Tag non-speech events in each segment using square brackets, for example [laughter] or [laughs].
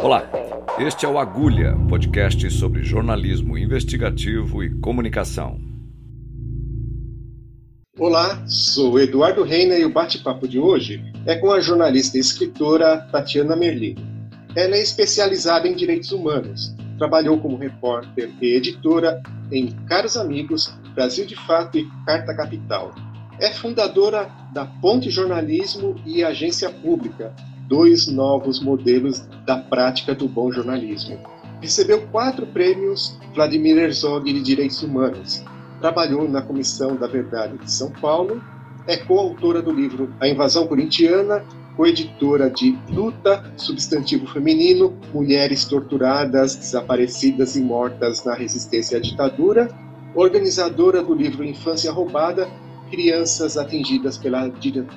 Olá, este é o Agulha, podcast sobre jornalismo investigativo e comunicação. Olá, sou Eduardo Reina e o bate-papo de hoje é com a jornalista e escritora Tatiana Merlin. Ela é especializada em direitos humanos, trabalhou como repórter e editora em Caros Amigos, Brasil de Fato e Carta Capital. É fundadora da Ponte Jornalismo e Agência Pública, dois novos modelos da prática do bom jornalismo. Recebeu quatro prêmios Vladimir Herzog de Direitos Humanos. Trabalhou na Comissão da Verdade de São Paulo. É coautora do livro A Invasão Corintiana, coeditora de Luta, Substantivo Feminino, Mulheres Torturadas, Desaparecidas e Mortas na Resistência à Ditadura, organizadora do livro Infância Roubada crianças atingidas pela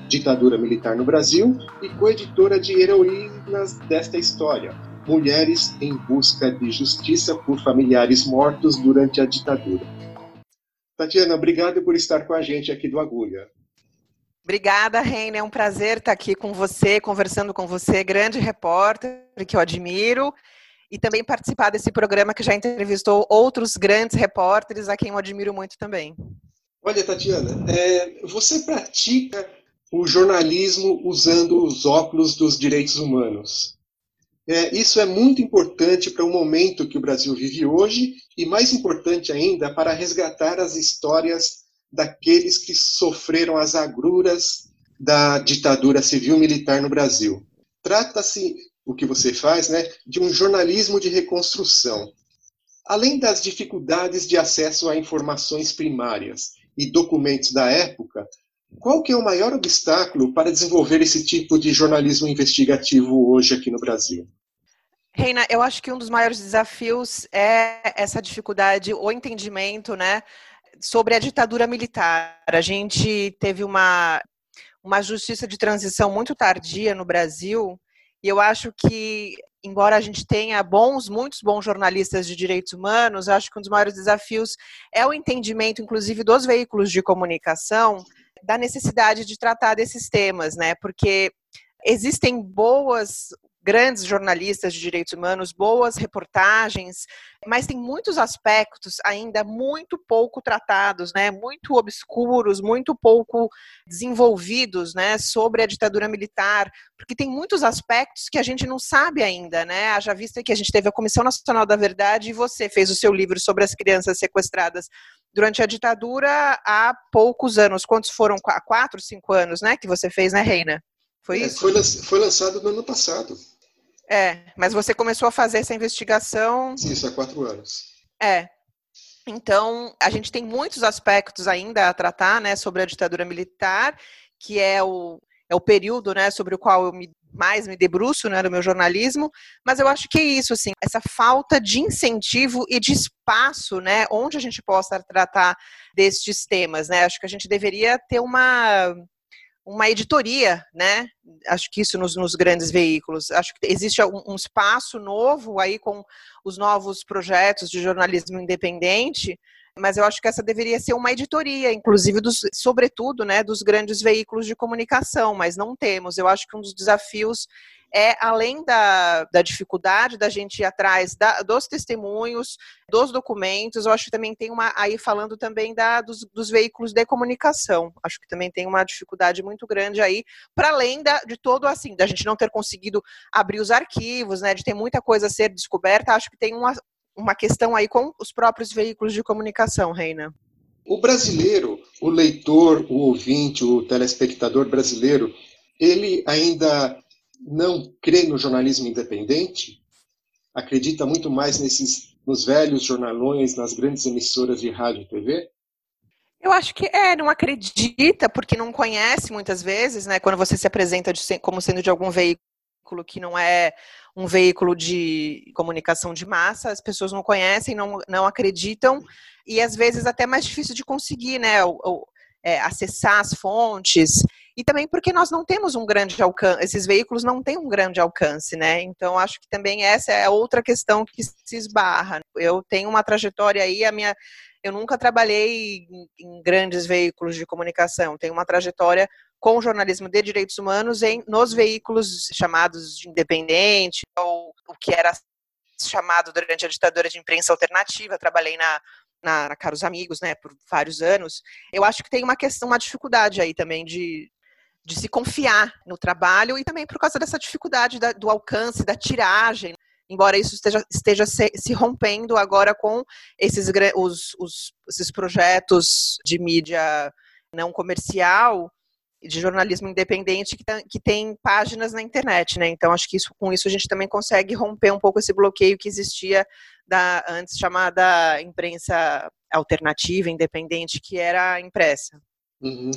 ditadura militar no Brasil e coeditora de Heroínas desta história, Mulheres em Busca de Justiça por Familiares Mortos durante a Ditadura. Tatiana, obrigado por estar com a gente aqui do Agulha. Obrigada, Reina. É um prazer estar aqui com você, conversando com você, grande repórter que eu admiro, e também participar desse programa que já entrevistou outros grandes repórteres a quem eu admiro muito também. Olha, Tatiana, é, você pratica o jornalismo usando os óculos dos direitos humanos. É, isso é muito importante para o momento que o Brasil vive hoje e, mais importante ainda, para resgatar as histórias daqueles que sofreram as agruras da ditadura civil-militar no Brasil. Trata-se, o que você faz, né, de um jornalismo de reconstrução. Além das dificuldades de acesso a informações primárias, e documentos da época, qual que é o maior obstáculo para desenvolver esse tipo de jornalismo investigativo hoje aqui no Brasil? Reina, eu acho que um dos maiores desafios é essa dificuldade, o entendimento, né, sobre a ditadura militar. A gente teve uma, uma justiça de transição muito tardia no Brasil, e eu acho que embora a gente tenha bons, muitos bons jornalistas de direitos humanos, acho que um dos maiores desafios é o entendimento, inclusive, dos veículos de comunicação, da necessidade de tratar desses temas, né? Porque existem boas grandes jornalistas de direitos humanos, boas reportagens, mas tem muitos aspectos ainda muito pouco tratados, né, muito obscuros, muito pouco desenvolvidos, né, sobre a ditadura militar, porque tem muitos aspectos que a gente não sabe ainda, né, haja vista que a gente teve a Comissão Nacional da Verdade e você fez o seu livro sobre as crianças sequestradas durante a ditadura há poucos anos, quantos foram? Quatro, cinco anos, né, que você fez, né, Reina? Foi é, isso? Foi, foi lançado no ano passado. É, mas você começou a fazer essa investigação. Sim, isso há quatro anos. É. Então, a gente tem muitos aspectos ainda a tratar, né, sobre a ditadura militar, que é o, é o período, né, sobre o qual eu me, mais me debruço, né, no meu jornalismo, mas eu acho que é isso, assim, essa falta de incentivo e de espaço, né, onde a gente possa tratar destes temas, né, acho que a gente deveria ter uma uma editoria, né? Acho que isso nos, nos grandes veículos. Acho que existe um, um, espaço novo aí com os novos projetos de jornalismo independente, mas eu acho que essa deveria ser uma editoria, inclusive, dos, sobretudo, né, dos grandes veículos de comunicação, mas não temos. Eu acho que um dos desafios é, além da, da dificuldade da gente ir atrás da, dos testemunhos, dos documentos, eu acho que também tem uma, aí falando também da, dos, dos veículos de comunicação, acho que também tem uma dificuldade muito grande aí, para além da, de todo, assim, da gente não ter conseguido abrir os arquivos, né, de ter muita coisa a ser descoberta, acho que tem uma, uma questão aí com os próprios veículos de comunicação, Reina. O brasileiro, o leitor, o ouvinte, o telespectador brasileiro, ele ainda não crê no jornalismo independente, acredita muito mais nesses nos velhos jornalões, nas grandes emissoras de rádio e TV? Eu acho que é, não acredita porque não conhece muitas vezes, né? Quando você se apresenta de, como sendo de algum veículo que não é um veículo de comunicação de massa, as pessoas não conhecem, não, não acreditam e às vezes até mais difícil de conseguir, né? É, acessar as fontes e também porque nós não temos um grande alcance, esses veículos não têm um grande alcance, né? Então acho que também essa é outra questão que se esbarra. Eu tenho uma trajetória aí, a minha eu nunca trabalhei em, grandes veículos de comunicação. Tenho uma trajetória com jornalismo de direitos humanos em, nos veículos chamados de independente, ou o que era chamado durante a ditadura de imprensa alternativa. Trabalhei na, na, na Caros Amigos, né, por vários anos. Eu acho que tem uma questão, uma dificuldade aí também de, de se confiar no trabalho e também por causa dessa dificuldade da, do alcance, da tiragem embora isso esteja, esteja se, se rompendo agora com esses, os, os, esses projetos de mídia não comercial, de jornalismo independente que, tá, que tem páginas na internet, né? Então acho que isso, com isso a gente também consegue romper um pouco esse bloqueio que existia da antes chamada imprensa alternativa, independente, que era impressa. Uhum.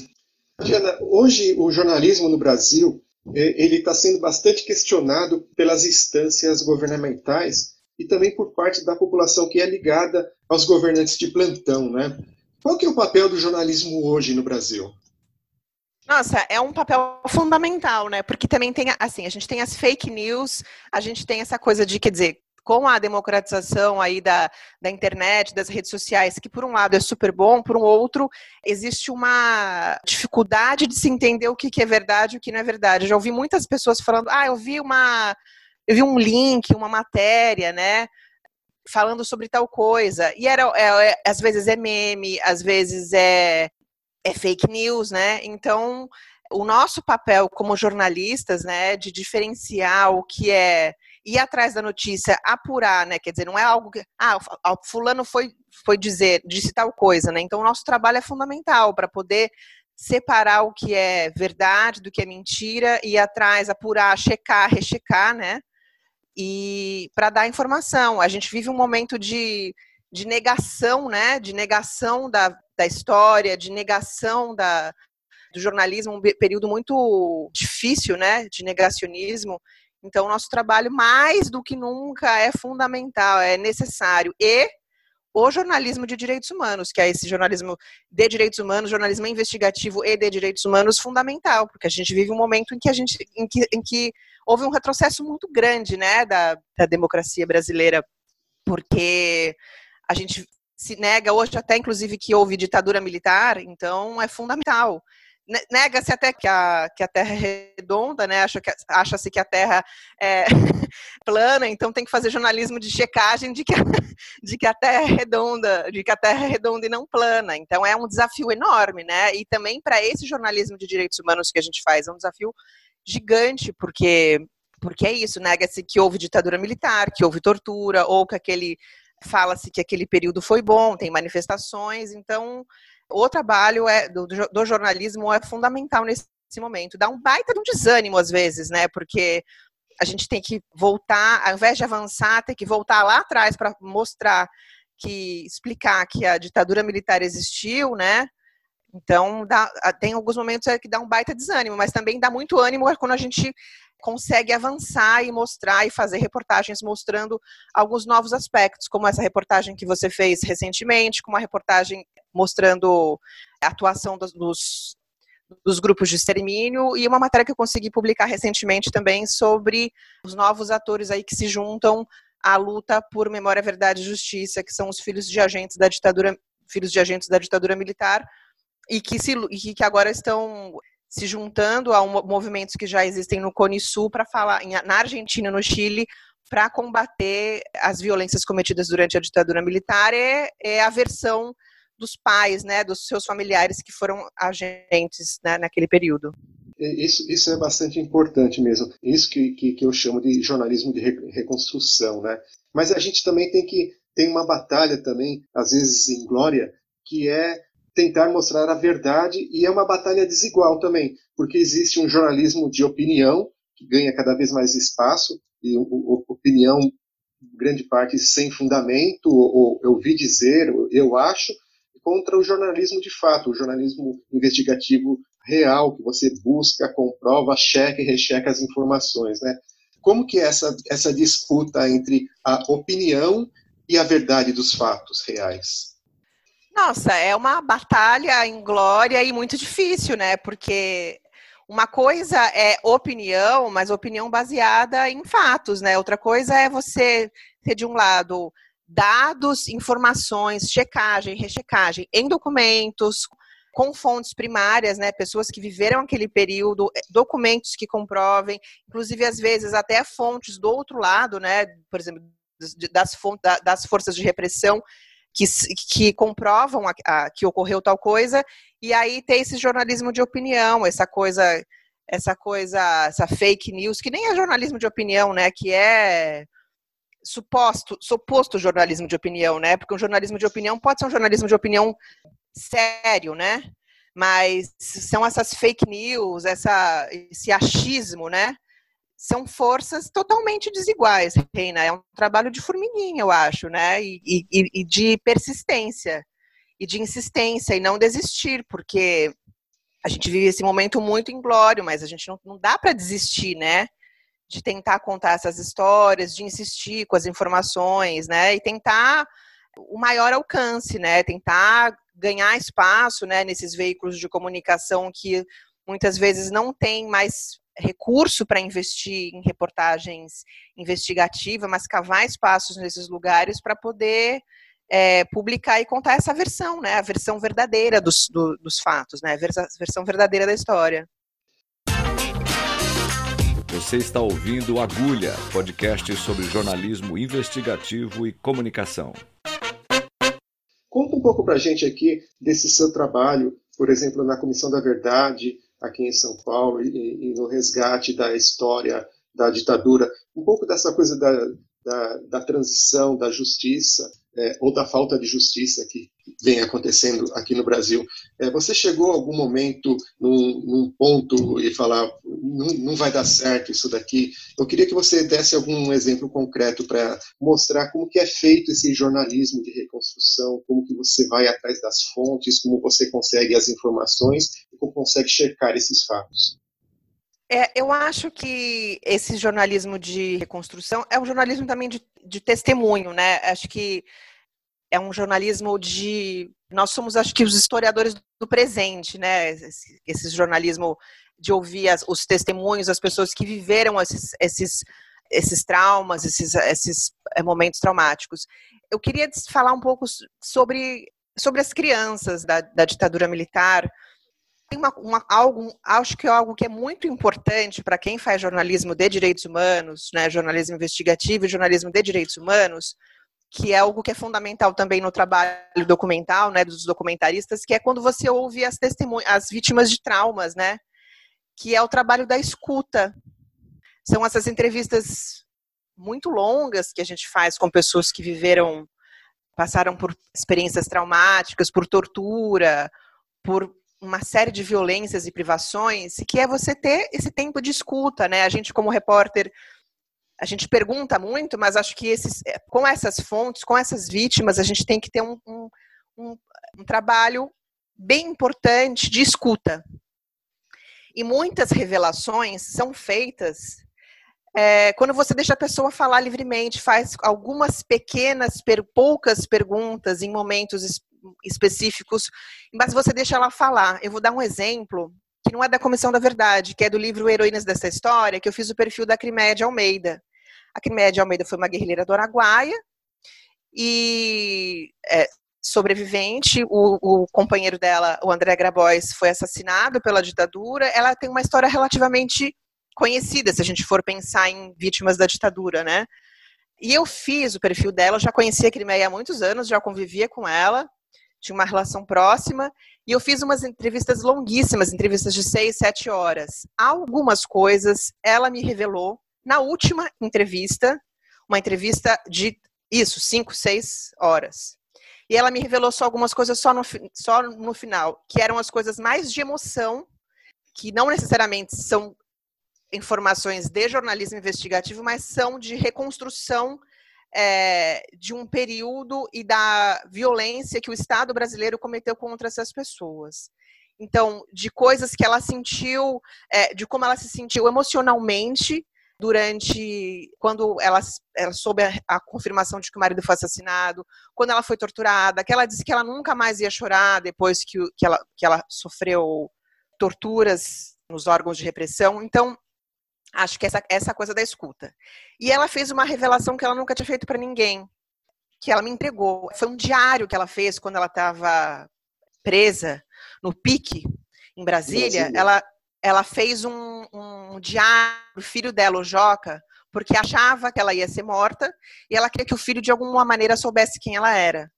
Hoje o jornalismo no Brasil é, ele está sendo bastante questionado pelas instâncias governamentais e também por parte da população que é ligada aos governantes de plantão, né? Qual que é o papel do jornalismo hoje no Brasil? Nossa, é um papel fundamental, né? Porque também tem, assim, a gente tem as fake news, a gente tem essa coisa de, quer dizer, com a democratização aí da, da internet, das redes sociais, que por um lado é super bom, por um outro existe uma dificuldade de se entender o que, que é verdade e o que não é verdade. Eu já ouvi muitas pessoas falando, ah, eu vi uma, eu vi um link, uma matéria, né? Falando sobre tal coisa. E era, é, é, às vezes é meme, às vezes é, é fake news, né? Então, o nosso papel como jornalistas, né, de diferenciar o que é ir atrás da notícia, apurar, né? Quer dizer, não é algo que. Ah, fulano foi, foi dizer, disse tal coisa, né? Então, o nosso trabalho é fundamental para poder separar o que é verdade do que é mentira, ir atrás, apurar, checar, rechecar, né? E para dar informação. A gente vive um momento de, de negação, né? De negação da, da história, de negação da, do jornalismo, um período muito difícil, né? De negacionismo. Então, nosso trabalho, mais do que nunca, é fundamental, é necessário. E o jornalismo de direitos humanos, que é esse jornalismo de direitos humanos, jornalismo investigativo e de direitos humanos, fundamental, porque a gente vive um momento em que a gente, em que, em que houve um retrocesso muito grande, né, da, da democracia brasileira, porque a gente se nega hoje até, inclusive, que houve ditadura militar, então é fundamental nega-se até que a, que a Terra é redonda, né? Acha-se que, acha que a Terra é [laughs] plana, então tem que fazer jornalismo de checagem de que, a, [laughs] de que a Terra é redonda, de que a Terra é redonda e não plana. Então é um desafio enorme, né? E também para esse jornalismo de direitos humanos que a gente faz, é um desafio gigante, porque porque é isso, nega-se que houve ditadura militar, que houve tortura, ou que aquele fala-se que aquele período foi bom, tem manifestações, então o trabalho é, do, do jornalismo é fundamental nesse momento. Dá um baita de um desânimo às vezes, né? Porque a gente tem que voltar, ao invés de avançar, tem que voltar lá atrás para mostrar que explicar que a ditadura militar existiu, né? Então, dá, tem alguns momentos que dá um baita desânimo, mas também dá muito ânimo quando a gente consegue avançar e mostrar e fazer reportagens mostrando alguns novos aspectos, como essa reportagem que você fez recentemente, como a reportagem mostrando a atuação dos, dos, dos grupos de extermínio e uma matéria que eu consegui publicar recentemente também sobre os novos atores aí que se juntam à luta por memória, verdade e justiça, que são os filhos de agentes da ditadura, filhos de agentes da ditadura militar e que, se, e que agora estão se juntando a um, movimentos que já existem no Cone Sul para falar em, na Argentina, no Chile, para combater as violências cometidas durante a ditadura militar é, é, a versão dos pais, né, dos seus familiares que foram agentes né, naquele período. Isso, isso é bastante importante mesmo. Isso que, que, que eu chamo de jornalismo de reconstrução, né? Mas a gente também tem que tem uma batalha também, às vezes em glória, que é tentar mostrar a verdade e é uma batalha desigual também, porque existe um jornalismo de opinião que ganha cada vez mais espaço e opinião grande parte sem fundamento ou eu vi dizer, eu acho, contra o jornalismo de fato, o jornalismo investigativo real que você busca, comprova, checa e recheca as informações, né? Como que é essa essa disputa entre a opinião e a verdade dos fatos reais? Nossa, é uma batalha em glória e muito difícil, né? Porque uma coisa é opinião, mas opinião baseada em fatos, né? Outra coisa é você ter de um lado dados, informações, checagem, rechecagem em documentos, com fontes primárias, né, pessoas que viveram aquele período, eh, documentos que comprovem, inclusive às vezes até fontes do outro lado, né, por exemplo, das, das forças de repressão que, que comprovam a, a, que ocorreu tal coisa, e aí tem esse jornalismo de opinião, essa coisa, essa coisa, essa fake news, que nem é jornalismo de opinião, né, que é suposto, suposto jornalismo de opinião, né, porque um jornalismo de opinião pode ser um jornalismo de opinião sério, né, mas são essas fake news, essa, esse achismo, né, são forças totalmente desiguais, Reina. É um trabalho de formiguinha, eu acho, né? E, e, e de persistência, e de insistência, e não desistir, porque a gente vive esse momento muito inglório, mas a gente não, não dá para desistir, né? De tentar contar essas histórias, de insistir com as informações, né? E tentar o maior alcance, né? Tentar ganhar espaço, né? Nesses veículos de comunicação que muitas vezes não tem mais recurso para investir em reportagens investigativas, mas cavar espaços nesses lugares para poder é, publicar e contar essa versão, né? A versão verdadeira dos, do, dos fatos, né? A versão verdadeira da história. Você está ouvindo Agulha, podcast sobre jornalismo investigativo e comunicação. Conta um pouco para a gente aqui desse seu trabalho, por exemplo, na Comissão da Verdade, aqui em São Paulo e, e, no resgate da história da ditadura, um pouco dessa coisa da, da, da transição, da justiça, é, ou da falta de justiça que vem acontecendo aqui no Brasil. É, você chegou a algum momento num, num ponto e falar não, não, vai dar certo isso daqui? Eu queria que você desse algum exemplo concreto para mostrar como que é feito esse jornalismo de reconstrução, como que você vai atrás das fontes, como você consegue as informações e como consegue checar esses fatos. É, eu acho que esse jornalismo de reconstrução é um jornalismo também de, de testemunho, né? Acho que é um jornalismo de. Nós somos, acho que, os historiadores do presente, né? Esse, esse jornalismo de ouvir as, os testemunhos, as pessoas que viveram esses, esses, esses traumas, esses, esses eh, momentos traumáticos. Eu queria falar um pouco sobre, sobre as crianças da, da ditadura militar tem uma, uma, algo, acho que é algo que é muito importante para quem faz jornalismo de direitos humanos, né, jornalismo investigativo e jornalismo de direitos humanos, que é algo que é fundamental também no trabalho documental, né, dos documentaristas, que é quando você ouve as testemunhas, as vítimas de traumas, né, que é o trabalho da escuta. São essas entrevistas muito longas que a gente faz com pessoas que viveram, passaram por experiências traumáticas, por tortura, por uma série de violências e privações, que é você ter esse tempo de escuta, né? A gente, como repórter, a gente pergunta muito, mas acho que esses, é, com essas fontes, com essas vítimas, a gente tem que ter um, um, um, um trabalho bem importante de escuta. E muitas revelações são feitas é, quando você deixa a pessoa falar livremente, faz algumas pequenas, per, poucas perguntas em momentos específicos, mas você deixa ela falar. Eu vou dar um exemplo que não é da Comissão da Verdade, que é do livro Heroínas dessa História, que eu fiz o perfil da Criméia de Almeida. A Criméia de Almeida foi uma guerrilheira do Araguaia e é, sobrevivente. O, o, companheiro dela, o André Grabois, foi assassinado pela ditadura. Ela tem uma história relativamente conhecida, se a gente for pensar em vítimas da ditadura, né? E eu fiz o perfil dela, já conhecia a Crimeia há muitos anos, já convivia com ela, tinha uma relação próxima, e eu fiz umas entrevistas longuíssimas, entrevistas de seis, sete horas. Algumas coisas ela me revelou na última entrevista, uma entrevista de isso, cinco, seis horas. E ela me revelou só algumas coisas só no, só no final, que eram as coisas mais de emoção, que não necessariamente são informações de jornalismo investigativo, mas são de reconstrução é, de um período e da violência que o Estado brasileiro cometeu contra essas pessoas. Então, de coisas que ela sentiu, é, de como ela se sentiu emocionalmente durante quando ela, ela soube a, a, confirmação de que o marido foi assassinado, quando ela foi torturada, que ela disse que ela nunca mais ia chorar depois que, que, ela, que ela sofreu torturas nos órgãos de repressão. Então, Acho que essa, essa coisa da escuta. E ela fez uma revelação que ela nunca tinha feito para ninguém, que ela me entregou. Foi um diário que ela fez quando ela estava presa no pique em Brasília. Brasília. Ela, ela fez um, um diário o filho dela, o Joca, porque achava que ela ia ser morta e ela queria que o filho de alguma maneira soubesse quem ela era,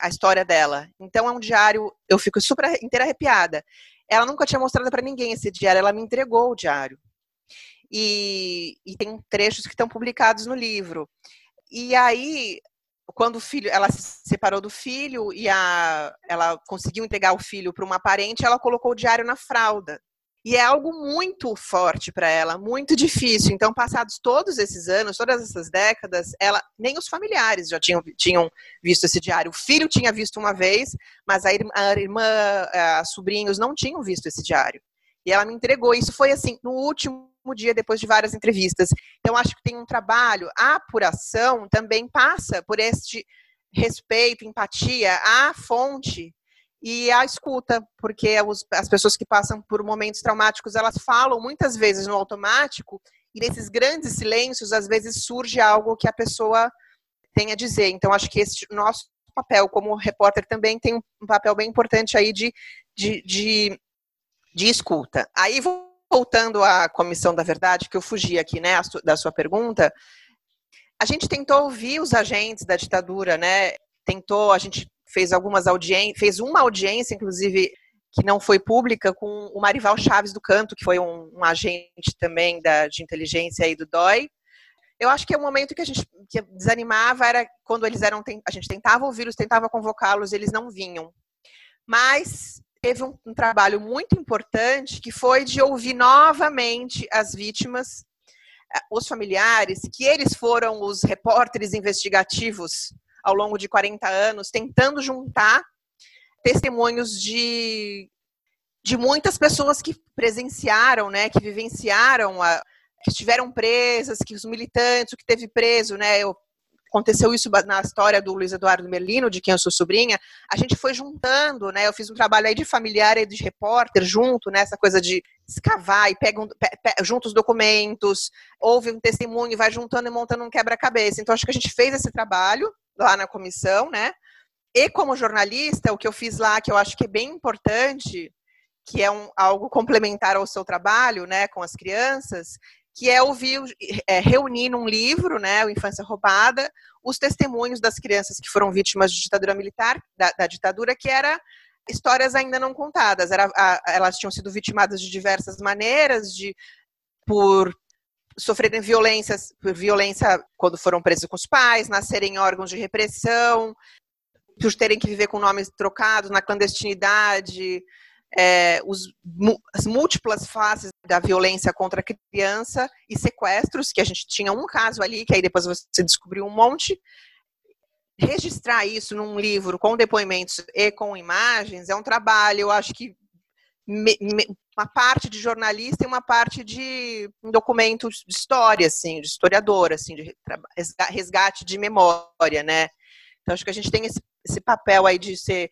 a história dela. Então é um diário, eu fico super inteira arrepiada. Ela nunca tinha mostrado para ninguém esse diário, ela me entregou o diário. E, e tem trechos que estão publicados no livro. E aí, quando o filho, ela se separou do filho e a, ela conseguiu entregar o filho para uma parente, ela colocou o diário na fralda. E é algo muito forte para ela, muito difícil. Então, passados todos esses anos, todas essas décadas, ela nem os familiares já tinham, tinham visto esse diário. O filho tinha visto uma vez, mas a irmã, a irmã, a sobrinhos não tinham visto esse diário. E ela me entregou. Isso foi assim, no último dia, depois de várias entrevistas. Então, acho que tem um trabalho. A apuração também passa por este respeito, empatia à fonte e a escuta, porque as pessoas que passam por momentos traumáticos, elas falam muitas vezes no automático, e nesses grandes silêncios, às vezes surge algo que a pessoa tem a dizer. Então, acho que esse nosso papel como repórter também tem um papel bem importante aí de, de, de, de escuta. Aí, voltando à Comissão da Verdade, que eu fugi aqui, né, da sua pergunta, a gente tentou ouvir os agentes da ditadura, né, tentou, a gente fez algumas audiências, fez uma audiência, inclusive, que não foi pública, com o Marival Chaves do Canto, que foi um, um agente também da, de inteligência aí do DOI. Eu acho que é o momento que a gente que desanimava era quando eles eram, a gente tentava ouvi-los, tentava convocá-los, eles não vinham. Mas teve um, um trabalho muito importante que foi de ouvir novamente as vítimas, eh, os familiares, que eles foram os repórteres investigativos ao longo de 40 anos, tentando juntar testemunhos de, de muitas pessoas que presenciaram, né, que vivenciaram, a, que estiveram presas, que os militantes, o que teve preso, né, eu, aconteceu isso na história do Luiz Eduardo Merlino, de quem eu sou sobrinha, a gente foi juntando, né, eu fiz um trabalho aí de familiar e de repórter junto, né, essa coisa de escavar e pega, um, junta os documentos, ouve um testemunho, vai juntando e montando um quebra-cabeça. Então, acho que a gente fez esse trabalho, lá na comissão, né? E como jornalista, o que eu fiz lá, que eu acho que é bem importante, que é um, algo complementar ao seu trabalho, né, com as crianças, que é ouvir, é, reunir num livro, né, o Infância Roubada, os testemunhos das crianças que foram vítimas de ditadura militar, da, da ditadura, que era histórias ainda não contadas. Era, a, elas tinham sido vitimadas de diversas maneiras, de por sofrerem violências, por violência quando foram presos com os pais, nascerem órgãos de repressão, por terem que viver com nomes trocados na clandestinidade, é, os, as múltiplas faces da violência contra a criança e sequestros, que a gente tinha um caso ali, que aí depois você descobriu um monte. Registrar isso num livro com depoimentos e com imagens é um trabalho, eu acho que me, me, uma parte de jornalista e uma parte de um documento de história, assim, de historiador, assim, de resgate de memória, né? Então, acho que a gente tem esse, esse papel aí de ser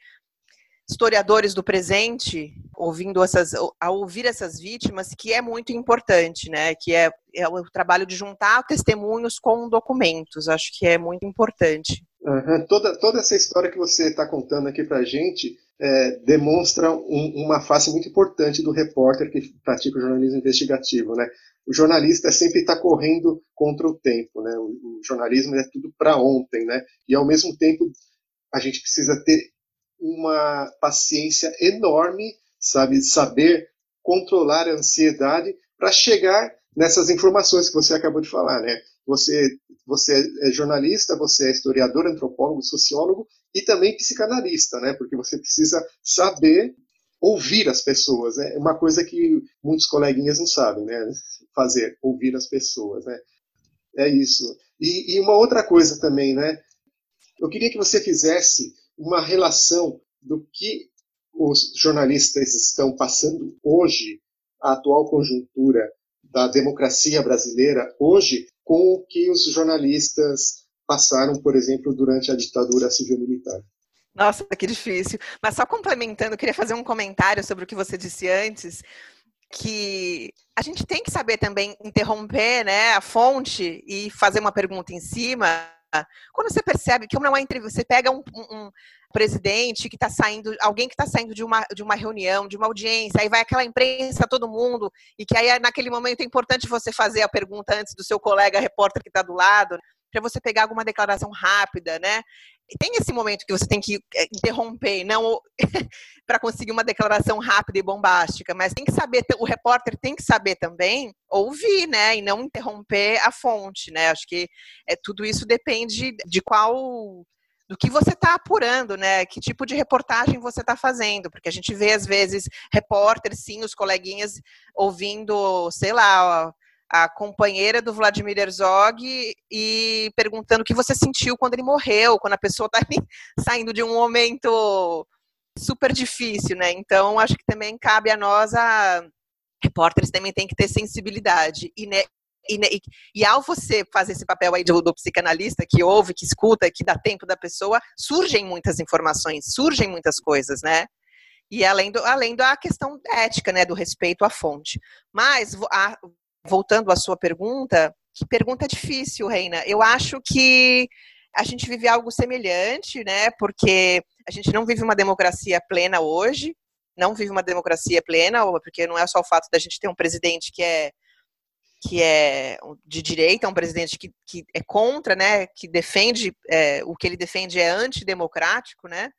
historiadores do presente, ouvindo essas, a ouvir essas vítimas, que é muito importante, né? Que é, é o trabalho de juntar testemunhos com documentos. Acho que é muito importante. Uhum. Toda, toda essa história que você está contando aqui para a gente é, demonstra um, uma face muito importante do repórter que pratica o jornalismo investigativo, né? O jornalista sempre está correndo contra o tempo, né? O, o jornalismo é tudo para ontem, né? E ao mesmo tempo a gente precisa ter uma paciência enorme, sabe, saber controlar a ansiedade para chegar nessas informações que você acabou de falar, né? Você, você é jornalista, você é historiador, antropólogo, sociólogo e também psicanalista, né? Porque você precisa saber ouvir as pessoas, né? É uma coisa que muitos coleguinhas não sabem, né? Fazer, ouvir as pessoas, né? É isso. E, e uma outra coisa também, né? Eu queria que você fizesse uma relação do que os jornalistas estão passando hoje, a atual conjuntura da democracia brasileira hoje, com o que os jornalistas passaram, por exemplo, durante a ditadura civil-militar. Nossa, que difícil. Mas só complementando, queria fazer um comentário sobre o que você disse antes, que a gente tem que saber também interromper né, a fonte e fazer uma pergunta em cima. Quando você percebe que não é entrevista, você pega um, um presidente que está saindo, alguém que está saindo de uma, de uma reunião, de uma audiência, aí vai aquela imprensa, todo mundo, e que aí naquele momento é importante você fazer a pergunta antes do seu colega repórter que está do lado, para você pegar alguma declaração rápida, né? Tem esse momento que você tem que eh, interromper, não [laughs] para conseguir uma declaração rápida e bombástica, mas tem que saber, o repórter tem que saber também ouvir, né, e não interromper a fonte, né? Acho que é, tudo isso depende de qual do que você está apurando, né? Que tipo de reportagem você está fazendo, porque a gente vê às vezes repórteres, sim, os coleguinhas ouvindo, sei lá, a companheira do Vladimir Herzog e perguntando o que você sentiu quando ele morreu, quando a pessoa está [laughs] saindo de um momento super difícil, né? Então, acho que também cabe a nós, a repórteres também tem que ter sensibilidade. E, né, e, né, e, e, ao você fazer esse papel aí do, do, psicanalista, que ouve, que escuta, que dá tempo da pessoa, surgem muitas informações, surgem muitas coisas, né? E além, do, além da questão ética, né, do respeito à fonte. Mas, a, voltando à sua pergunta, que pergunta difícil, Reina. Eu acho que a gente vive algo semelhante, né? Porque a gente não vive uma democracia plena hoje, não vive uma democracia plena, porque não é só o fato da gente ter um presidente que é que é de direita, um presidente que, que é contra, né, que defende, é, o que ele defende é antidemocrático, né,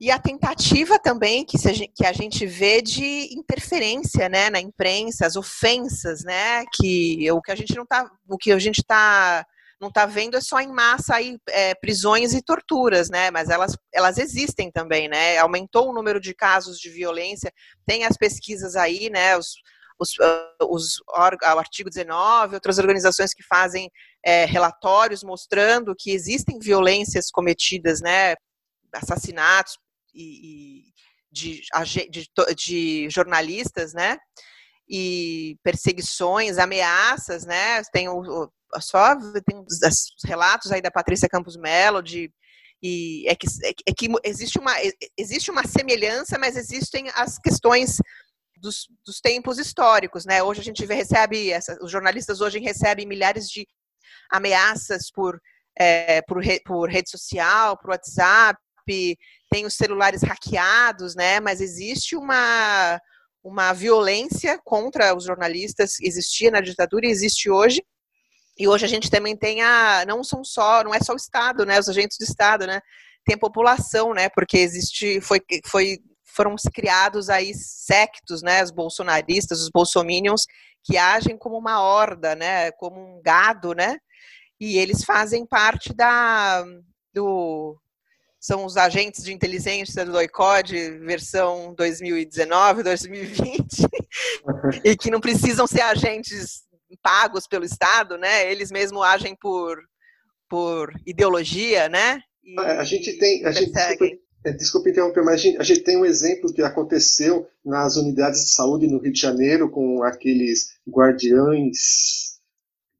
e a tentativa também que, que a gente vê de interferência né, na imprensa, as ofensas, né? Que o que a gente não tá. O que a gente está não está vendo é só em massa aí, é, prisões e torturas, né? Mas elas, elas existem também, né? Aumentou o número de casos de violência, tem as pesquisas aí, né? Os, os, os, o artigo 19, outras organizações que fazem é, relatórios mostrando que existem violências cometidas, né? Assassinatos e, e de, de, de, jornalistas, né? E perseguições, ameaças, né? Tem o, só tem os relatos aí da Patrícia Campos Melo de e é que, é, é que existe uma existe uma semelhança, mas existem as questões dos, dos tempos históricos, né? Hoje a gente vê, recebe essa, os jornalistas hoje recebem milhares de ameaças por é, por, re, por rede social, por WhatsApp, tem os celulares hackeados, né? Mas existe uma, uma violência contra os jornalistas, existia na ditadura e existe hoje. E hoje a gente também tem a. Não são só, não é só o Estado, né? Os agentes do Estado, né? Tem a população, né? Porque existe. Foi, foi, foram criados aí sectos, né? Os bolsonaristas, os bolsominions, que agem como uma horda, né? Como um gado, né? E eles fazem parte da, do, são os agentes de inteligência do ICOD versão 2019, 2020, e que não precisam ser agentes pagos pelo Estado, né? Eles mesmo agem por, por ideologia, né? E a gente tem, a gente, desculpa, é, desculpa interromper, mas a gente, a gente tem um exemplo que aconteceu nas unidades de saúde no Rio de Janeiro com aqueles guardiães,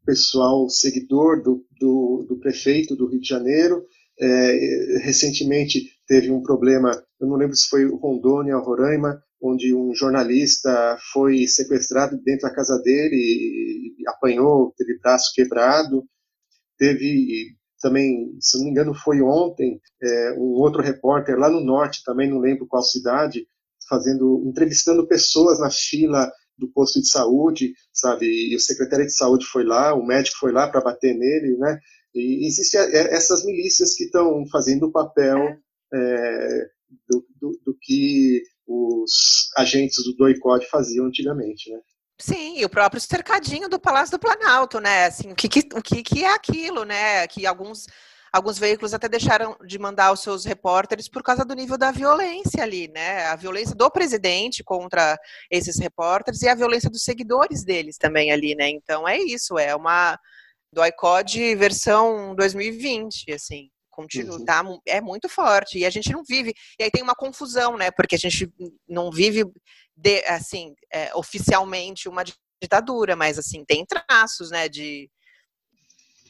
pessoal seguidor do, do, do prefeito do Rio de Janeiro, é, recentemente teve um problema, eu não lembro se foi Rondônia ou Roraima, onde um jornalista foi sequestrado dentro da casa dele e apanhou, teve braço quebrado. Teve também, se não me engano, foi ontem, é, um outro repórter lá no norte, também não lembro qual cidade, fazendo, entrevistando pessoas na fila do posto de saúde, sabe? E o secretário de saúde foi lá, o médico foi lá para bater nele, né? E existem é, essas milícias que estão fazendo o papel é, do, do, do, que os agentes do doicode faziam antigamente, né? Sim, e o próprio cercadinho do Palácio do Planalto, né? Assim, o que, que, o que, que é aquilo, né? Que alguns alguns veículos até deixaram de mandar os seus repórteres por causa do nível da violência ali, né? A violência do presidente contra esses repórteres e a violência dos seguidores deles também ali, né? Então é isso, é uma do iCode versão 2020, assim, continua, uhum. tá, é muito forte, e a gente não vive, e aí tem uma confusão, né, porque a gente não vive, de, assim, é, oficialmente uma ditadura, mas, assim, tem traços, né, de,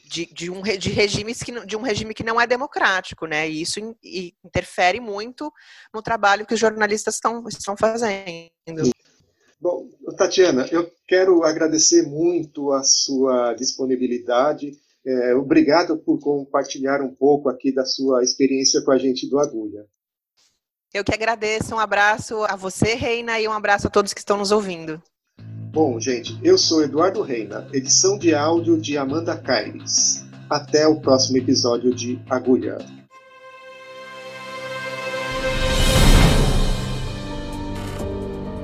de, de, um, de regimes que, de um regime que não é democrático, né, e isso in, e interfere muito no trabalho que os jornalistas estão, estão fazendo. Bom, Tatiana, eu quero agradecer muito a sua disponibilidade. É, obrigado por compartilhar um pouco aqui da sua experiência com a gente do Agulha. Eu que agradeço. Um abraço a você, Reina, e um abraço a todos que estão nos ouvindo. Bom, gente, eu sou Eduardo Reina, edição de áudio de Amanda Caires. Até o próximo episódio de Agulha.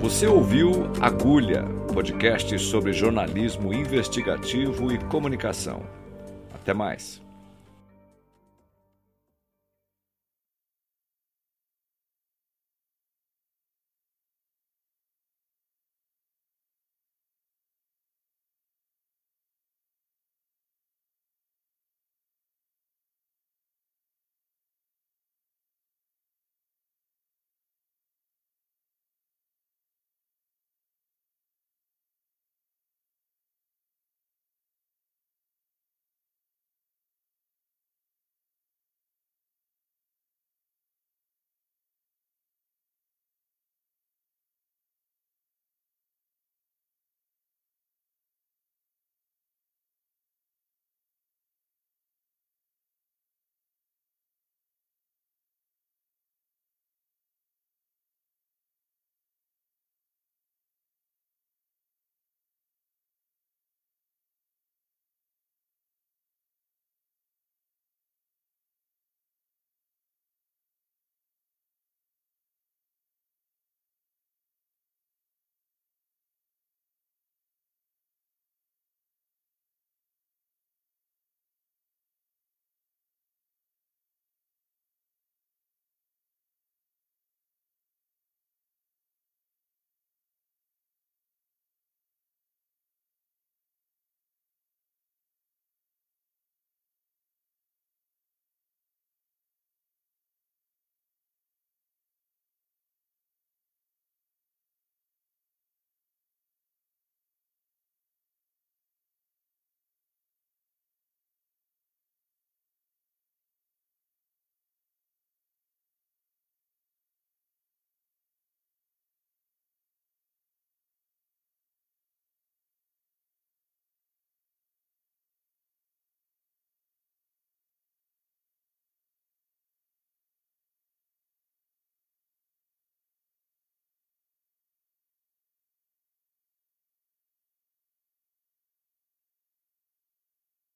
Você ouviu Agulha, podcast sobre jornalismo investigativo e comunicação. Até mais.